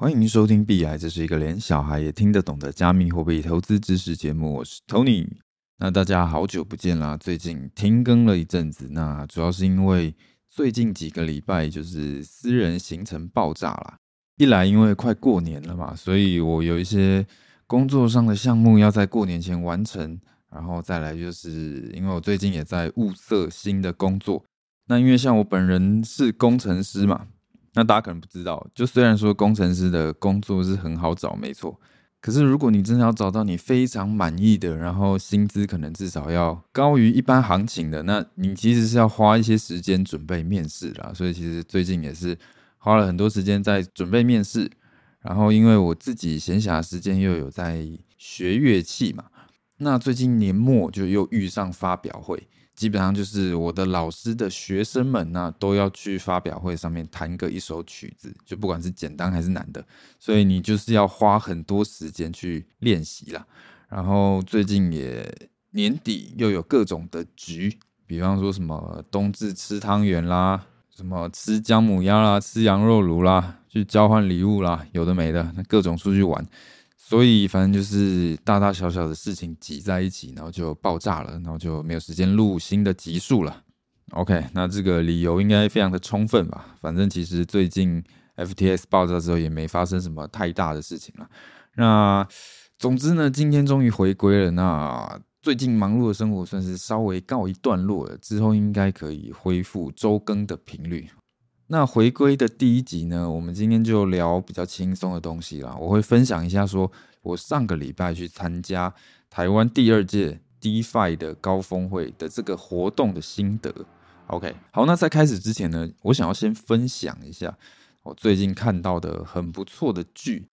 欢迎收听币海，这是一个连小孩也听得懂的加密货币投资知识节目。我是 Tony。那大家好久不见啦，最近停更了一阵子，那主要是因为最近几个礼拜就是私人行程爆炸啦。一来因为快过年了嘛，所以我有一些工作上的项目要在过年前完成，然后再来就是因为我最近也在物色新的工作。那因为像我本人是工程师嘛，那大家可能不知道，就虽然说工程师的工作是很好找，没错，可是如果你真的要找到你非常满意的，然后薪资可能至少要高于一般行情的，那你其实是要花一些时间准备面试啦。所以其实最近也是花了很多时间在准备面试，然后因为我自己闲暇时间又有在学乐器嘛，那最近年末就又遇上发表会。基本上就是我的老师的学生们那都要去发表会上面弹个一首曲子，就不管是简单还是难的，所以你就是要花很多时间去练习啦。然后最近也年底又有各种的局，比方说什么冬至吃汤圆啦，什么吃姜母鸭啦，吃羊肉炉啦，去交换礼物啦，有的没的，那各种出去玩。所以反正就是大大小小的事情挤在一起，然后就爆炸了，然后就没有时间录新的集数了。OK，那这个理由应该非常的充分吧？反正其实最近 FTS 爆炸之后也没发生什么太大的事情了。那总之呢，今天终于回归了。那最近忙碌的生活算是稍微告一段落了，之后应该可以恢复周更的频率。那回归的第一集呢，我们今天就聊比较轻松的东西啦。我会分享一下，说我上个礼拜去参加台湾第二届 DeFi 的高峰会的这个活动的心得。OK，好，那在开始之前呢，我想要先分享一下我最近看到的很不错的剧。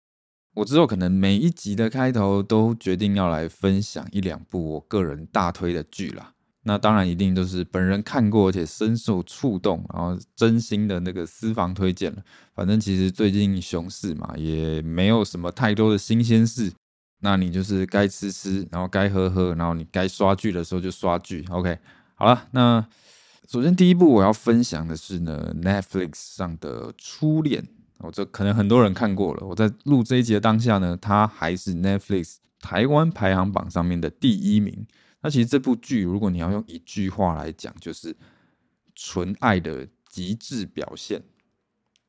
我之后可能每一集的开头都决定要来分享一两部我个人大推的剧啦。那当然一定都是本人看过而且深受触动，然后真心的那个私房推荐了。反正其实最近熊市嘛，也没有什么太多的新鲜事。那你就是该吃吃，然后该喝喝，然后你该刷剧的时候就刷剧。OK，好了，那首先第一部我要分享的是呢，Netflix 上的《初恋》。我这可能很多人看过了。我在录这一集的当下呢，它还是 Netflix 台湾排行榜上面的第一名。那其实这部剧，如果你要用一句话来讲，就是纯爱的极致表现。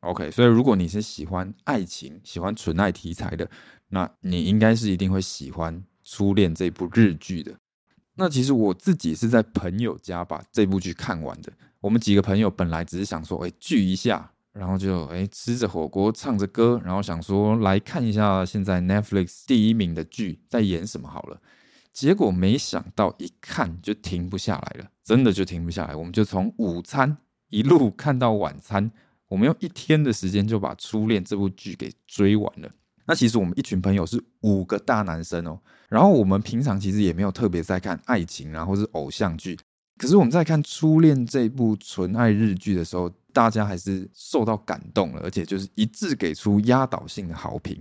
OK，所以如果你是喜欢爱情、喜欢纯爱题材的，那你应该是一定会喜欢《初恋》这部日剧的。那其实我自己是在朋友家把这部剧看完的。我们几个朋友本来只是想说，哎，聚一下，然后就哎吃着火锅，唱着歌，然后想说来看一下现在 Netflix 第一名的剧在演什么好了。结果没想到一看就停不下来了，真的就停不下来。我们就从午餐一路看到晚餐，我们用一天的时间就把《初恋》这部剧给追完了。那其实我们一群朋友是五个大男生哦，然后我们平常其实也没有特别在看爱情啊，或是偶像剧。可是我们在看《初恋》这部纯爱日剧的时候，大家还是受到感动了，而且就是一致给出压倒性的好评。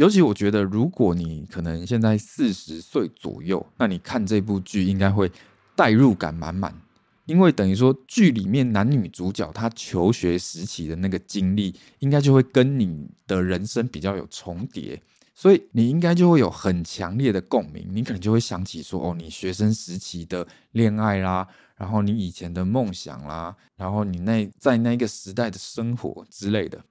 尤其我觉得，如果你可能现在四十岁左右，那你看这部剧应该会代入感满满，因为等于说剧里面男女主角他求学时期的那个经历，应该就会跟你的人生比较有重叠，所以你应该就会有很强烈的共鸣，你可能就会想起说，哦，你学生时期的恋爱啦，然后你以前的梦想啦，然后你那在那个时代的生活之类的。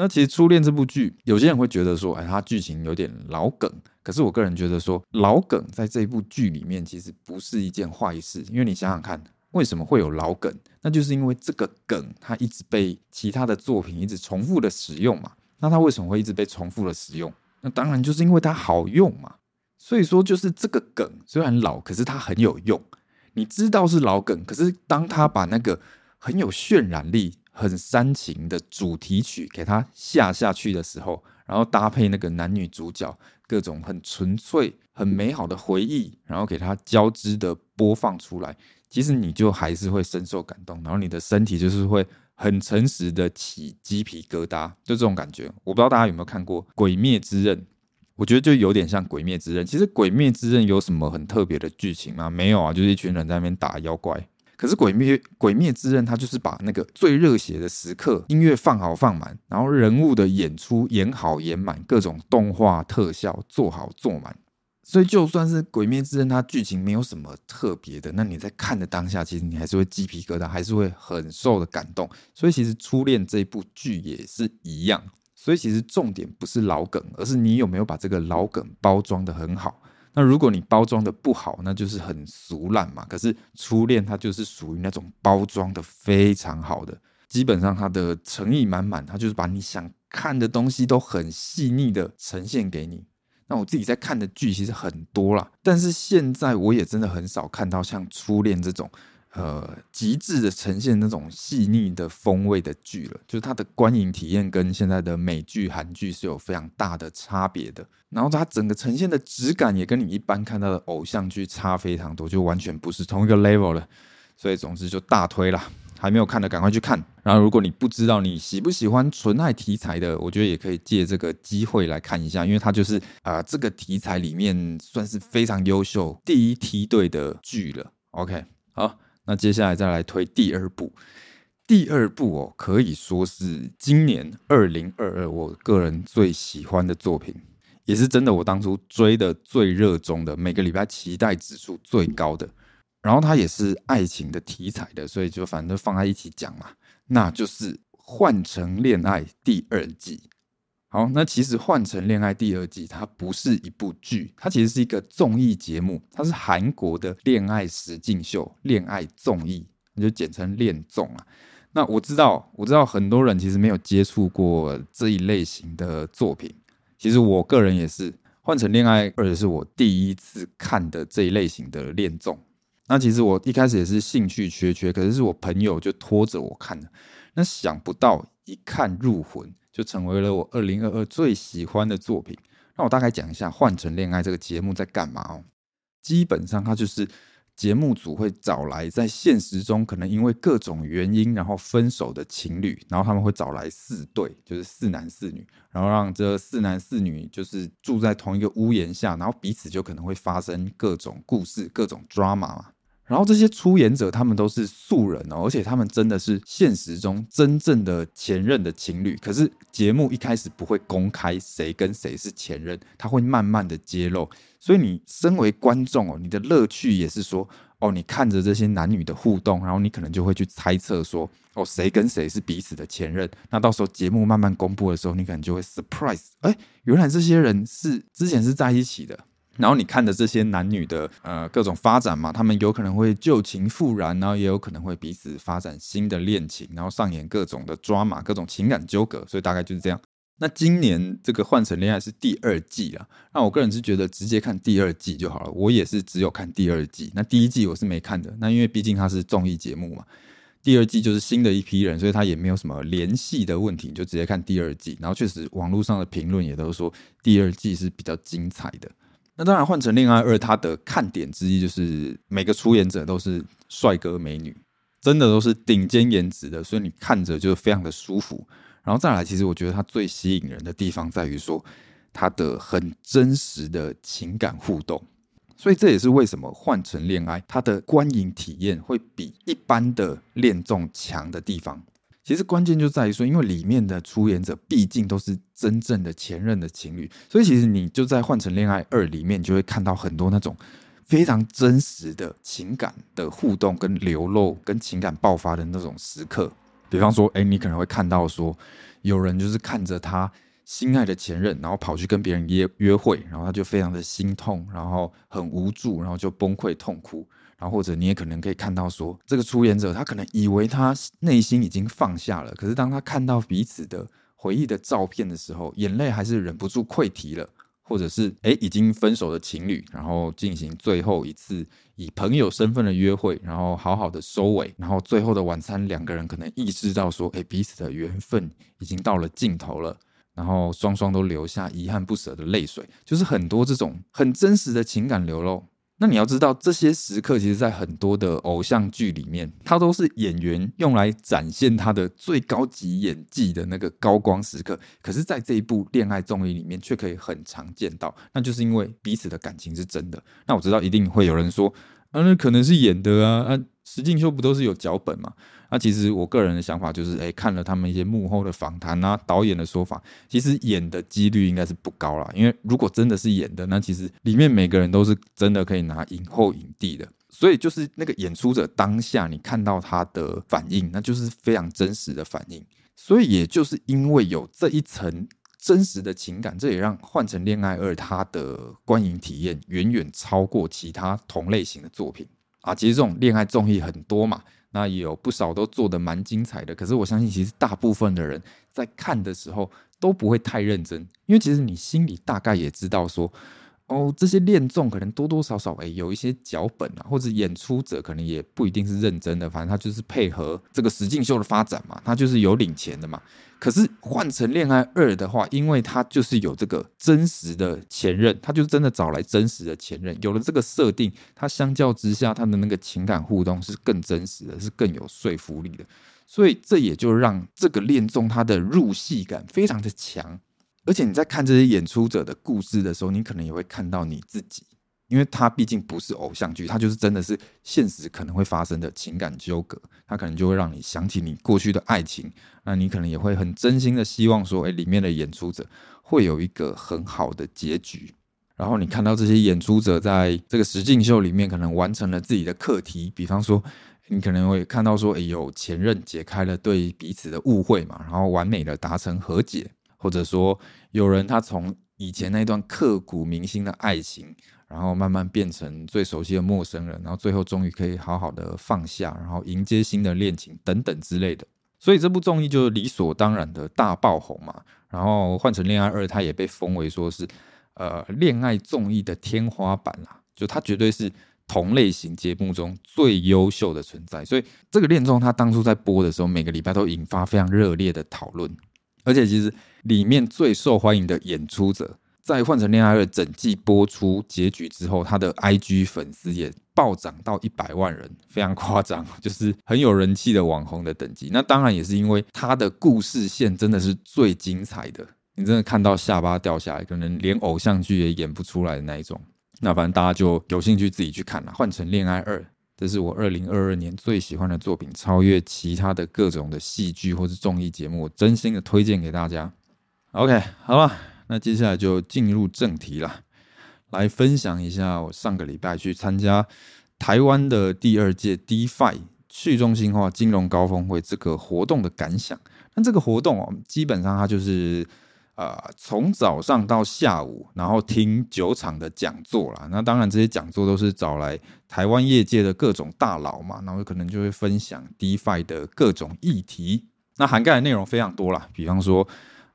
那其实《初恋》这部剧，有些人会觉得说，哎，它剧情有点老梗。可是我个人觉得说，老梗在这一部剧里面其实不是一件坏事，因为你想想看，为什么会有老梗？那就是因为这个梗它一直被其他的作品一直重复的使用嘛。那它为什么会一直被重复的使用？那当然就是因为它好用嘛。所以说，就是这个梗虽然老，可是它很有用。你知道是老梗，可是当他把那个很有渲染力。很煽情的主题曲给它下下去的时候，然后搭配那个男女主角各种很纯粹、很美好的回忆，然后给它交织的播放出来，其实你就还是会深受感动，然后你的身体就是会很诚实的起鸡皮疙瘩，就这种感觉。我不知道大家有没有看过《鬼灭之刃》，我觉得就有点像《鬼灭之刃》。其实《鬼灭之刃》有什么很特别的剧情吗？没有啊，就是一群人在那边打妖怪。可是鬼灭《鬼灭》《之刃》它就是把那个最热血的时刻，音乐放好放满，然后人物的演出演好演满，各种动画特效做好做满。所以就算是《鬼灭之刃》，它剧情没有什么特别的，那你在看的当下，其实你还是会鸡皮疙瘩，还是会很受的感动。所以其实《初恋》这部剧也是一样。所以其实重点不是老梗，而是你有没有把这个老梗包装得很好。那如果你包装的不好，那就是很俗烂嘛。可是《初恋》它就是属于那种包装的非常好的，基本上它的诚意满满，它就是把你想看的东西都很细腻的呈现给你。那我自己在看的剧其实很多啦，但是现在我也真的很少看到像《初恋》这种，呃，极致的呈现那种细腻的风味的剧了。就是它的观影体验跟现在的美剧、韩剧是有非常大的差别的。然后它整个呈现的质感也跟你一般看到的偶像剧差非常多，就完全不是同一个 level 了。所以总之就大推啦。还没有看的，赶快去看。然后，如果你不知道你喜不喜欢纯爱题材的，我觉得也可以借这个机会来看一下，因为它就是啊、这个题材里面算是非常优秀第一梯队的剧了。OK，好，那接下来再来推第二部。第二部哦，可以说是今年二零二二我个人最喜欢的作品，也是真的我当初追的最热衷的，每个礼拜期待指数最高的。然后它也是爱情的题材的，所以就反正放在一起讲嘛。那就是《换乘恋爱》第二季。好，那其实《换乘恋爱》第二季它不是一部剧，它其实是一个综艺节目，它是韩国的恋爱实境秀、恋爱综艺，那就简称恋综啊。那我知道，我知道很多人其实没有接触过这一类型的作品。其实我个人也是，《换乘恋爱》而且是我第一次看的这一类型的恋综。那其实我一开始也是兴趣缺缺，可是我朋友就拖着我看的。那想不到一看入魂，就成为了我二零二二最喜欢的作品。那我大概讲一下《换乘恋爱》这个节目在干嘛哦。基本上它就是节目组会找来在现实中可能因为各种原因然后分手的情侣，然后他们会找来四对，就是四男四女，然后让这四男四女就是住在同一个屋檐下，然后彼此就可能会发生各种故事、各种 drama 嘛。然后这些出演者他们都是素人哦，而且他们真的是现实中真正的前任的情侣。可是节目一开始不会公开谁跟谁是前任，他会慢慢的揭露。所以你身为观众哦，你的乐趣也是说哦，你看着这些男女的互动，然后你可能就会去猜测说哦，谁跟谁是彼此的前任。那到时候节目慢慢公布的时候，你可能就会 surprise，哎，原来这些人是之前是在一起的。然后你看的这些男女的呃各种发展嘛，他们有可能会旧情复燃，然后也有可能会彼此发展新的恋情，然后上演各种的 drama，各种情感纠葛，所以大概就是这样。那今年这个换乘恋爱是第二季了，那我个人是觉得直接看第二季就好了。我也是只有看第二季，那第一季我是没看的。那因为毕竟它是综艺节目嘛，第二季就是新的一批人，所以它也没有什么联系的问题，就直接看第二季。然后确实网络上的评论也都说第二季是比较精彩的。那当然，换成恋爱二，它的看点之一就是每个出演者都是帅哥美女，真的都是顶尖颜值的，所以你看着就非常的舒服。然后再来，其实我觉得它最吸引人的地方在于说，它的很真实的情感互动，所以这也是为什么换成恋爱它的观影体验会比一般的恋综强的地方。其实关键就在于说，因为里面的出演者毕竟都是真正的前任的情侣，所以其实你就在《换乘恋爱二》里面就会看到很多那种非常真实的情感的互动跟流露，跟情感爆发的那种时刻。比方说，哎，你可能会看到说，有人就是看着他心爱的前任，然后跑去跟别人约约会，然后他就非常的心痛，然后很无助，然后就崩溃痛哭。然后或者你也可能可以看到说，这个出演者他可能以为他内心已经放下了，可是当他看到彼此的回忆的照片的时候，眼泪还是忍不住溃堤了。或者是哎，已经分手的情侣，然后进行最后一次以朋友身份的约会，然后好好的收尾，然后最后的晚餐，两个人可能意识到说，哎，彼此的缘分已经到了尽头了，然后双双都流下遗憾不舍的泪水，就是很多这种很真实的情感流露。那你要知道，这些时刻其实，在很多的偶像剧里面，它都是演员用来展现他的最高级演技的那个高光时刻。可是，在这一部恋爱综艺里面，却可以很常见到，那就是因为彼此的感情是真的。那我知道，一定会有人说，啊，那可能是演的啊，啊，实境秀不都是有脚本嘛？那、其实我个人的想法就是，哎、看了他们一些幕后的访谈啊，导演的说法，其实演的几率应该是不高啦。因为如果真的是演的，那其实里面每个人都是真的可以拿影后影帝的。所以就是那个演出者当下你看到他的反应，那就是非常真实的反应。所以也就是因为有这一层真实的情感，这也让《换成恋爱二》它的观影体验远远超过其他同类型的作品啊。其实这种恋爱综艺很多嘛。那也有不少都做得蛮精彩的，可是我相信，其实大部分的人在看的时候都不会太认真，因为其实你心里大概也知道说，哦，这些恋综可能多多少少诶有一些脚本啊，或者演出者可能也不一定是认真的，反正他就是配合这个实境秀的发展嘛，他就是有领钱的嘛。可是换成恋爱二的话，因为他就是有这个真实的前任，他就真的找来真实的前任，有了这个设定，他相较之下，他的那个情感互动是更真实的，是更有说服力的。所以这也就让这个恋综它的入戏感非常的强，而且你在看这些演出者的故事的时候，你可能也会看到你自己。因为它毕竟不是偶像剧，它就是真的是现实可能会发生的情感纠葛，它可能就会让你想起你过去的爱情，那你可能也会很真心的希望说，哎，里面的演出者会有一个很好的结局。然后你看到这些演出者在这个实境秀里面可能完成了自己的课题，比方说，你可能会看到说，哎，有前任解开了对彼此的误会嘛，然后完美的达成和解，或者说有人他从以前那段刻骨铭心的爱情。然后慢慢变成最熟悉的陌生人，然后最后终于可以好好的放下，然后迎接新的恋情等等之类的。所以这部综艺就理所当然的大爆红嘛。然后换成恋爱二，它也被封为说是呃恋爱综艺的天花板啦，就它绝对是同类型节目中最优秀的存在。所以这个恋综它当初在播的时候，每个礼拜都引发非常热烈的讨论，而且其实里面最受欢迎的演出者。在《换成恋爱二》整季播出结局之后，他的 IG 粉丝也暴涨到一百万人，非常夸张，就是很有人气的网红的等级。那当然也是因为他的故事线真的是最精彩的，你真的看到下巴掉下来，可能连偶像剧也演不出来的那一种。那反正大家就有兴趣自己去看了，《换成恋爱二》，这是我二零二二年最喜欢的作品，超越其他的各种的戏剧或是综艺节目，我真心的推荐给大家。OK，好了。那接下来就进入正题了，来分享一下我上个礼拜去参加台湾的第二届 DeFi 去中心化金融高峰会这个活动的感想。那这个活动哦，基本上它就是呃从早上到下午，然后听九场的讲座啦。那当然这些讲座都是找来台湾业界的各种大佬嘛，然后可能就会分享 DeFi 的各种议题。那涵盖的内容非常多啦，比方说。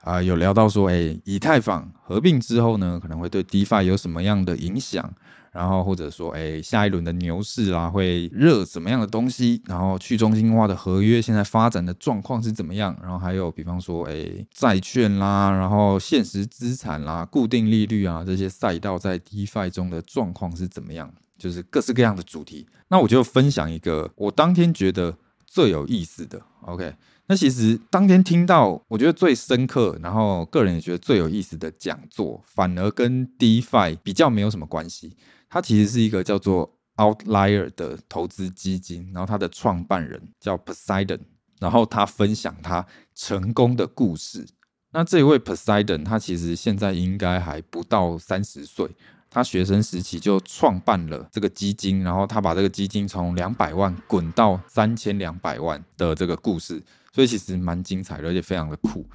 啊、有聊到说，哎，以太坊合并之后呢，可能会对 DeFi 有什么样的影响？然后或者说，哎，下一轮的牛市啊，会热什么样的东西？然后去中心化的合约现在发展的状况是怎么样？然后还有，比方说，哎，债券啦，然后现实资产啦，固定利率啊，这些赛道在 DeFi 中的状况是怎么样？就是各式各样的主题。那我就分享一个我当天觉得最有意思的。OK。那其实当天听到我觉得最深刻，然后个人也觉得最有意思的讲座，反而跟 DeFi 比较没有什么关系。它其实是一个叫做 Outlier 的投资基金，然后它的创办人叫 Poseidon，然后他分享他成功的故事。那这位 Poseidon，他其实现在应该还不到三十岁，他学生时期就创办了这个基金，然后他把这个基金从两百万滚到三千两百万的这个故事。所以其实蛮精彩的，而且非常的酷。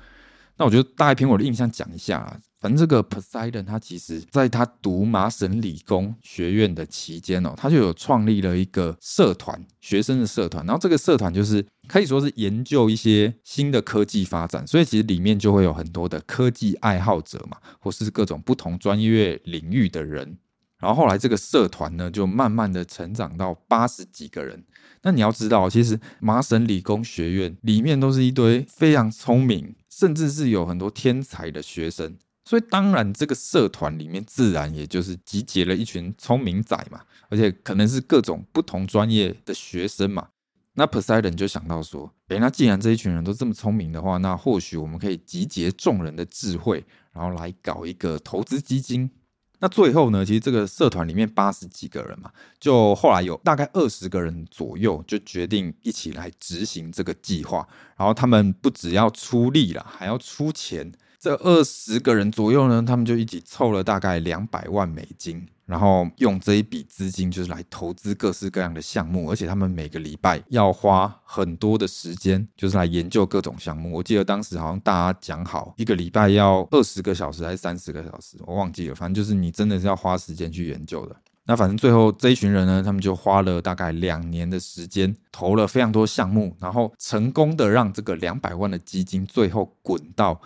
那我觉得大概凭我的印象讲一下啊，反正这个 Poseidon 他其实在他读麻省理工学院的期间哦，他就有创立了一个社团，学生的社团。然后这个社团就是可以说是研究一些新的科技发展，所以其实里面就会有很多的科技爱好者嘛，或是各种不同专业领域的人。然后后来这个社团呢，就慢慢的成长到八十几个人。那你要知道，其实麻省理工学院里面都是一堆非常聪明，甚至是有很多天才的学生。所以当然，这个社团里面自然也就是集结了一群聪明仔嘛，而且可能是各种不同专业的学生嘛。那 Poseidon 就想到说，诶，那既然这一群人都这么聪明的话，那或许我们可以集结众人的智慧，然后来搞一个投资基金。那最后呢，其实这个社团里面八十几个人嘛，就后来有大概二十个人左右就决定一起来执行这个计划。然后他们不只要出力了，还要出钱。这二十个人左右呢，他们就一起凑了大概两百万美金，然后用这一笔资金就是来投资各式各样的项目，而且他们每个礼拜要花很多的时间，就是来研究各种项目。我记得当时好像大家讲好一个礼拜要二十个小时还是三十个小时，我忘记了。反正就是你真的是要花时间去研究的。那反正最后这一群人呢，他们就花了大概两年的时间，投了非常多项目，然后成功的让这个两百万的基金最后滚到。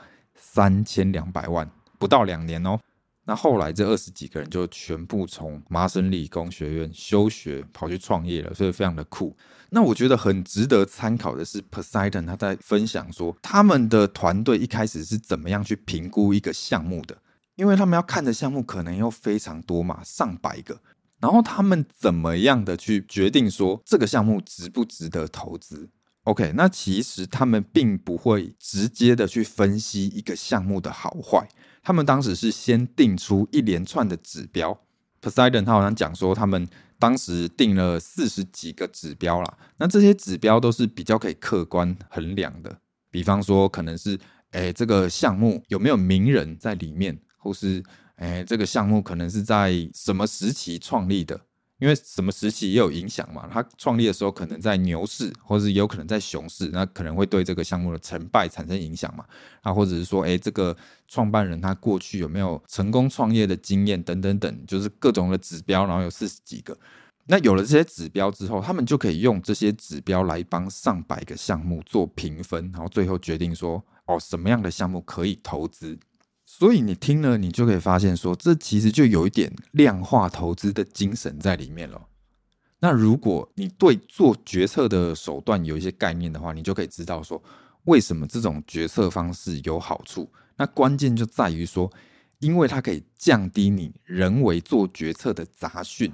三千两百万，不到两年哦。那后来这二十几个人就全部从麻省理工学院休学，跑去创业了，所以非常的酷。那我觉得很值得参考的是，Poseidon 他在分享说，他们的团队一开始是怎么样去评估一个项目的，因为他们要看的项目可能有非常多嘛，上百个，然后他们怎么样的去决定说这个项目值不值得投资。OK，那其实他们并不会直接的去分析一个项目的好坏，他们当时是先定出一连串的指标。Poseidon 他好像讲说，他们当时定了四十几个指标啦，那这些指标都是比较可以客观衡量的，比方说可能是，诶，这个项目有没有名人在里面，或是，诶，这个项目可能是在什么时期创立的。因为什么时期也有影响嘛，他创立的时候可能在牛市，或者是有可能在熊市，那可能会对这个项目的成败产生影响嘛。啊，或者是说，哎，这个创办人他过去有没有成功创业的经验等等等，就是各种的指标，然后有四十几个。那有了这些指标之后，他们就可以用这些指标来帮上百个项目做评分，然后最后决定说，哦，什么样的项目可以投资。所以你听了，你就可以发现说，这其实就有一点量化投资的精神在里面了。那如果你对做决策的手段有一些概念的话，你就可以知道说，为什么这种决策方式有好处。那关键就在于说，因为它可以降低你人为做决策的杂讯。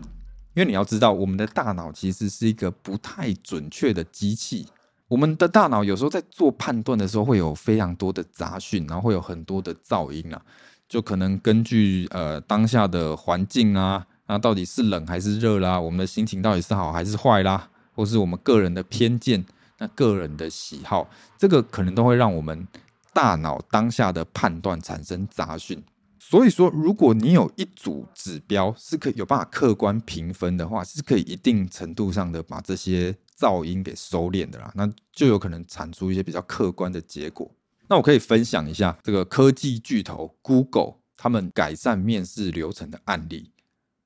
因为你要知道，我们的大脑其实是一个不太准确的机器。我们的大脑有时候在做判断的时候，会有非常多的杂讯，然后会有很多的噪音啊，就可能根据呃当下的环境啊，那到底是冷还是热啦，我们的心情到底是好还是坏啦，或是我们个人的偏见，那个人的喜好，这个可能都会让我们大脑当下的判断产生杂讯。所以说，如果你有一组指标是可以有办法客观评分的话，是可以一定程度上的把这些噪音给收敛的啦，那就有可能产出一些比较客观的结果。那我可以分享一下这个科技巨头 Google 他们改善面试流程的案例，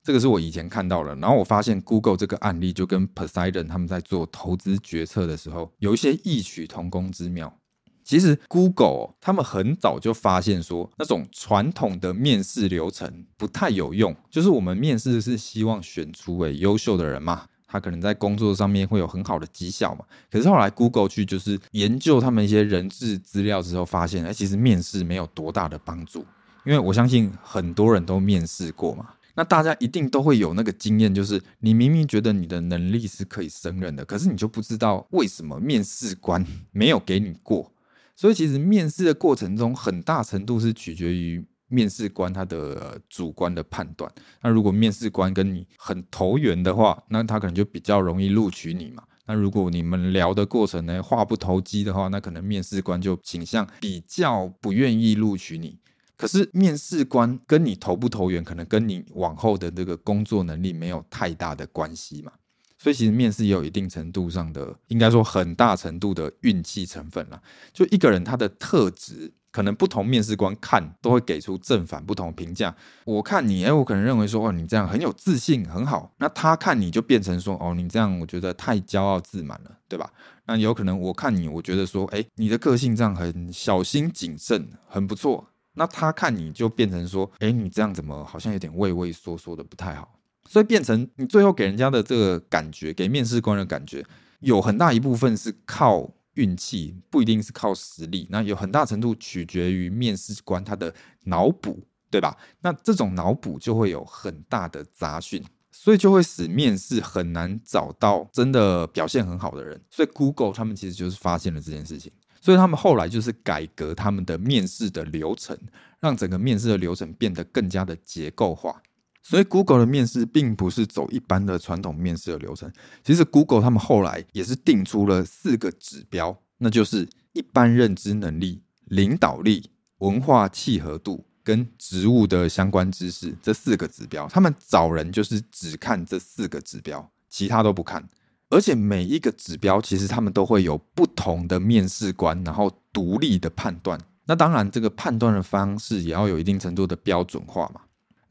这个是我以前看到了，然后我发现 Google 这个案例就跟 Poseidon 他们在做投资决策的时候有一些异曲同工之妙。其实，Google 他们很早就发现说，那种传统的面试流程不太有用。就是我们面试是希望选出为优秀的人嘛，他可能在工作上面会有很好的绩效嘛。可是后来 Google 去就是研究他们一些人事资料之后，发现，哎，其实面试没有多大的帮助。因为我相信很多人都面试过嘛，那大家一定都会有那个经验，就是你明明觉得你的能力是可以胜任的，可是你就不知道为什么面试官 没有给你过。所以，其实面试的过程中，很大程度是取决于面试官他的主观的判断。那如果面试官跟你很投缘的话，那他可能就比较容易录取你嘛。那如果你们聊的过程呢，话不投机的话，那可能面试官就倾向比较不愿意录取你。可是，面试官跟你投不投缘，可能跟你往后的这个工作能力没有太大的关系嘛。所以其实面试也有一定程度上的，应该说很大程度的运气成分啦。就一个人他的特质，可能不同面试官看都会给出正反不同评价。我看你，哎，我可能认为说，哦，你这样很有自信，很好。那他看你就变成说，哦，你这样我觉得太骄傲自满了，对吧？那有可能我看你，我觉得说，哎，你的个性这样很小心谨慎，很不错。那他看你就变成说，哎，你这样怎么好像有点畏畏缩缩的，不太好。所以变成你最后给人家的这个感觉，给面试官的感觉，有很大一部分是靠运气，不一定是靠实力。那有很大程度取决于面试官他的脑补，对吧？那这种脑补就会有很大的杂讯，所以就会使面试很难找到真的表现很好的人。所以 Google 他们其实就是发现了这件事情。所以他们后来就是改革他们的面试的流程，让整个面试的流程变得更加的结构化。所以 Google 的面试并不是走一般的传统面试的流程。其实 Google 他们后来也是定出了四个指标，那就是一般认知能力、领导力、文化契合度跟职务的相关知识这四个指标。他们找人就是只看这四个指标，其他都不看。而且每一个指标其实他们都会有不同的面试官，然后独立的判断。那当然，这个判断的方式也要有一定程度的标准化嘛。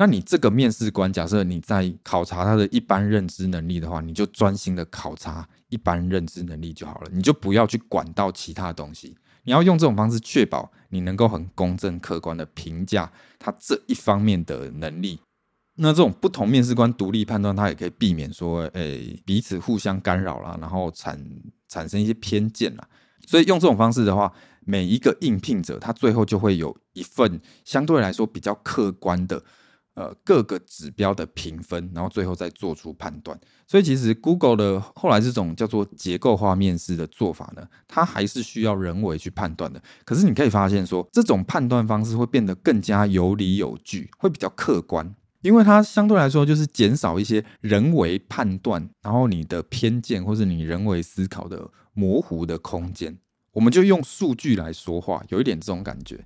那你这个面试官，假设你在考察他的一般认知能力的话，你就专心的考察一般认知能力就好了，你就不要去管到其他东西。你要用这种方式确保你能够很公正客观的评价他这一方面的能力。那这种不同面试官独立判断，他也可以避免说，诶，彼此互相干扰啦，然后产产生一些偏见啦。所以用这种方式的话，每一个应聘者他最后就会有一份相对来说比较客观的。呃，各个指标的评分，然后最后再做出判断。所以其实 Google 的后来这种叫做结构化面试的做法呢，它还是需要人为去判断的。可是你可以发现说，这种判断方式会变得更加有理有据，会比较客观，因为它相对来说就是减少一些人为判断，然后你的偏见或是你人为思考的模糊的空间。我们就用数据来说话，有一点这种感觉。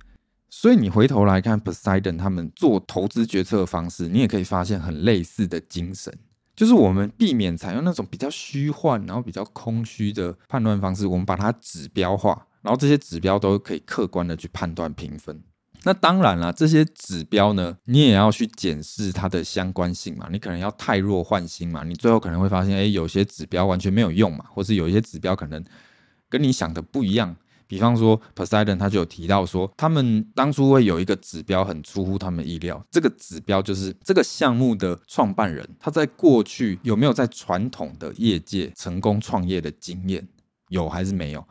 所以你回头来看 Poseidon 他们做投资决策的方式，你也可以发现很类似的精神，就是我们避免采用那种比较虚幻，然后比较空虚的判断方式，我们把它指标化，然后这些指标都可以客观的去判断评分。那当然了，这些指标呢，你也要去检视它的相关性嘛，你可能要汰弱换新嘛，你最后可能会发现，哎，有些指标完全没有用嘛，或是有一些指标可能跟你想的不一样。比方说，Poseidon 他就有提到说，他们当初会有一个指标很出乎他们意料。这个指标就是这个项目的创办人他在过去有没有在传统的业界成功创业的经验，有还是没有？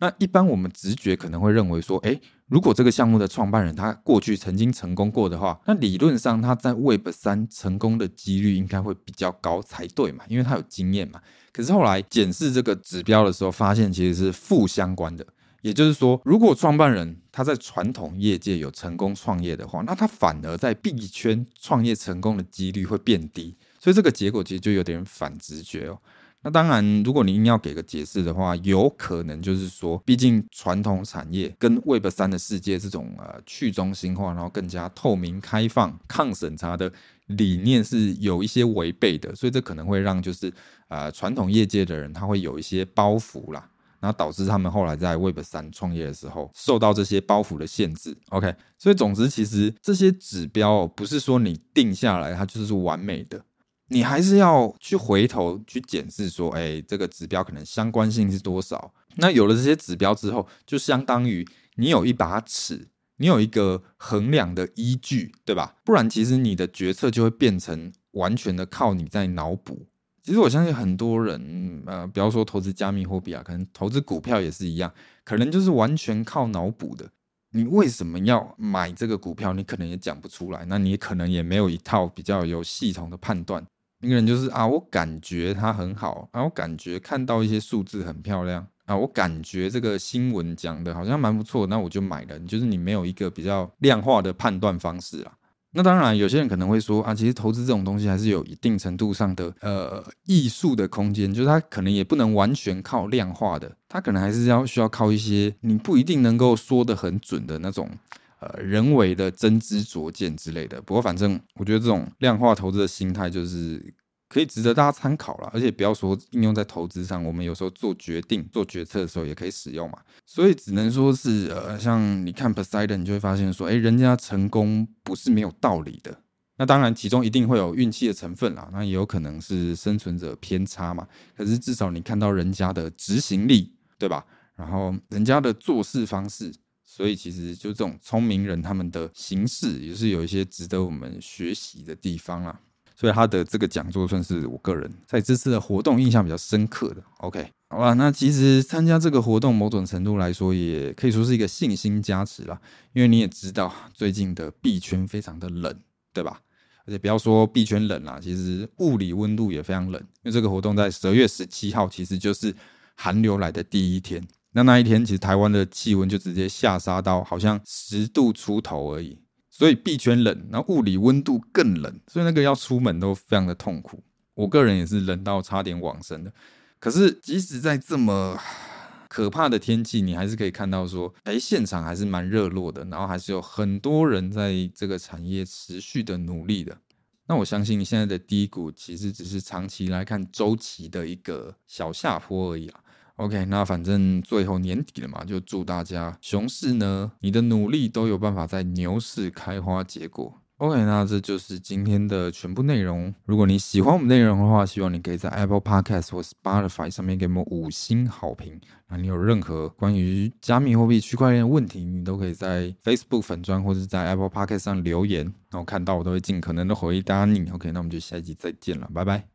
那一般我们直觉可能会认为说，诶，如果这个项目的创办人他过去曾经成功过的话，那理论上他在 Web 三成功的几率应该会比较高才对嘛，因为他有经验嘛。可是后来检视这个指标的时候，发现其实是负相关的。也就是说，如果创办人他在传统业界有成功创业的话，那他反而在币圈创业成功的几率会变低，所以这个结果其实就有点反直觉哦。那当然，如果你硬要给个解释的话，有可能就是说，毕竟传统产业跟 Web 三的世界这种呃去中心化，然后更加透明、开放、抗审查的理念是有一些违背的，所以这可能会让就是呃传统业界的人他会有一些包袱啦。然后导致他们后来在 Web 三创业的时候受到这些包袱的限制。OK，所以总之，其实这些指标不是说你定下来它就是完美的，你还是要去回头去检视说，哎，这个指标可能相关性是多少？那有了这些指标之后，就相当于你有一把尺，你有一个衡量的依据，对吧？不然其实你的决策就会变成完全的靠你在脑补。其实我相信很多人，呃，不要说投资加密货币啊，可能投资股票也是一样，可能就是完全靠脑补的。你为什么要买这个股票？你可能也讲不出来，那你可能也没有一套比较有系统的判断。一个人就是啊，我感觉它很好啊，我感觉看到一些数字很漂亮啊，我感觉这个新闻讲的好像蛮不错，那我就买了。就是你没有一个比较量化的判断方式啊。那当然，有些人可能会说啊，其实投资这种东西还是有一定程度上的呃艺术的空间，就是它可能也不能完全靠量化的，它可能还是要需要靠一些你不一定能够说得很准的那种呃人为的真知灼见之类的。不过反正我觉得这种量化投资的心态就是。可以值得大家参考了，而且不要说应用在投资上，我们有时候做决定、做决策的时候也可以使用嘛。所以只能说是呃，像你看 Poseidon，你就会发现说，哎，人家成功不是没有道理的。那当然，其中一定会有运气的成分啦，那也有可能是生存者偏差嘛。可是至少你看到人家的执行力，对吧？然后人家的做事方式，所以其实就这种聪明人他们的行事也是有一些值得我们学习的地方啦。所以他的这个讲座算是我个人在这次的活动印象比较深刻的。OK，好吧，那其实参加这个活动，某种程度来说也可以说是一个信心加持啦。因为你也知道，最近的币圈非常的冷，对吧？而且不要说币圈冷啦，其实物理温度也非常冷。因为这个活动在十二月十七号，其实就是寒流来的第一天。那那一天其实台湾的气温就直接下杀到好像十度出头而已，所以币圈冷，然后物理温度更冷，所以那个要出门都非常的痛苦。我个人也是冷到差点往生的。可是即使在这么可怕的天气，你还是可以看到说，哎，现场还是蛮热络的，然后还是有很多人在这个产业持续的努力的。那我相信现在的低谷其实只是长期来看周期的一个小下坡而已啊。OK，那反正最后年底了嘛，就祝大家熊市呢，你的努力都有办法在牛市开花结果。OK，那这就是今天的全部内容。如果你喜欢我们内容的话，希望你可以在 Apple Podcast 或 Spotify 上面给我们五星好评。那你有任何关于加密货币、区块链的问题，你都可以在 Facebook 粉砖或者在 Apple Podcast 上留言，然后看到我都会尽可能的回答你。OK，那我们就下一集再见了，拜拜。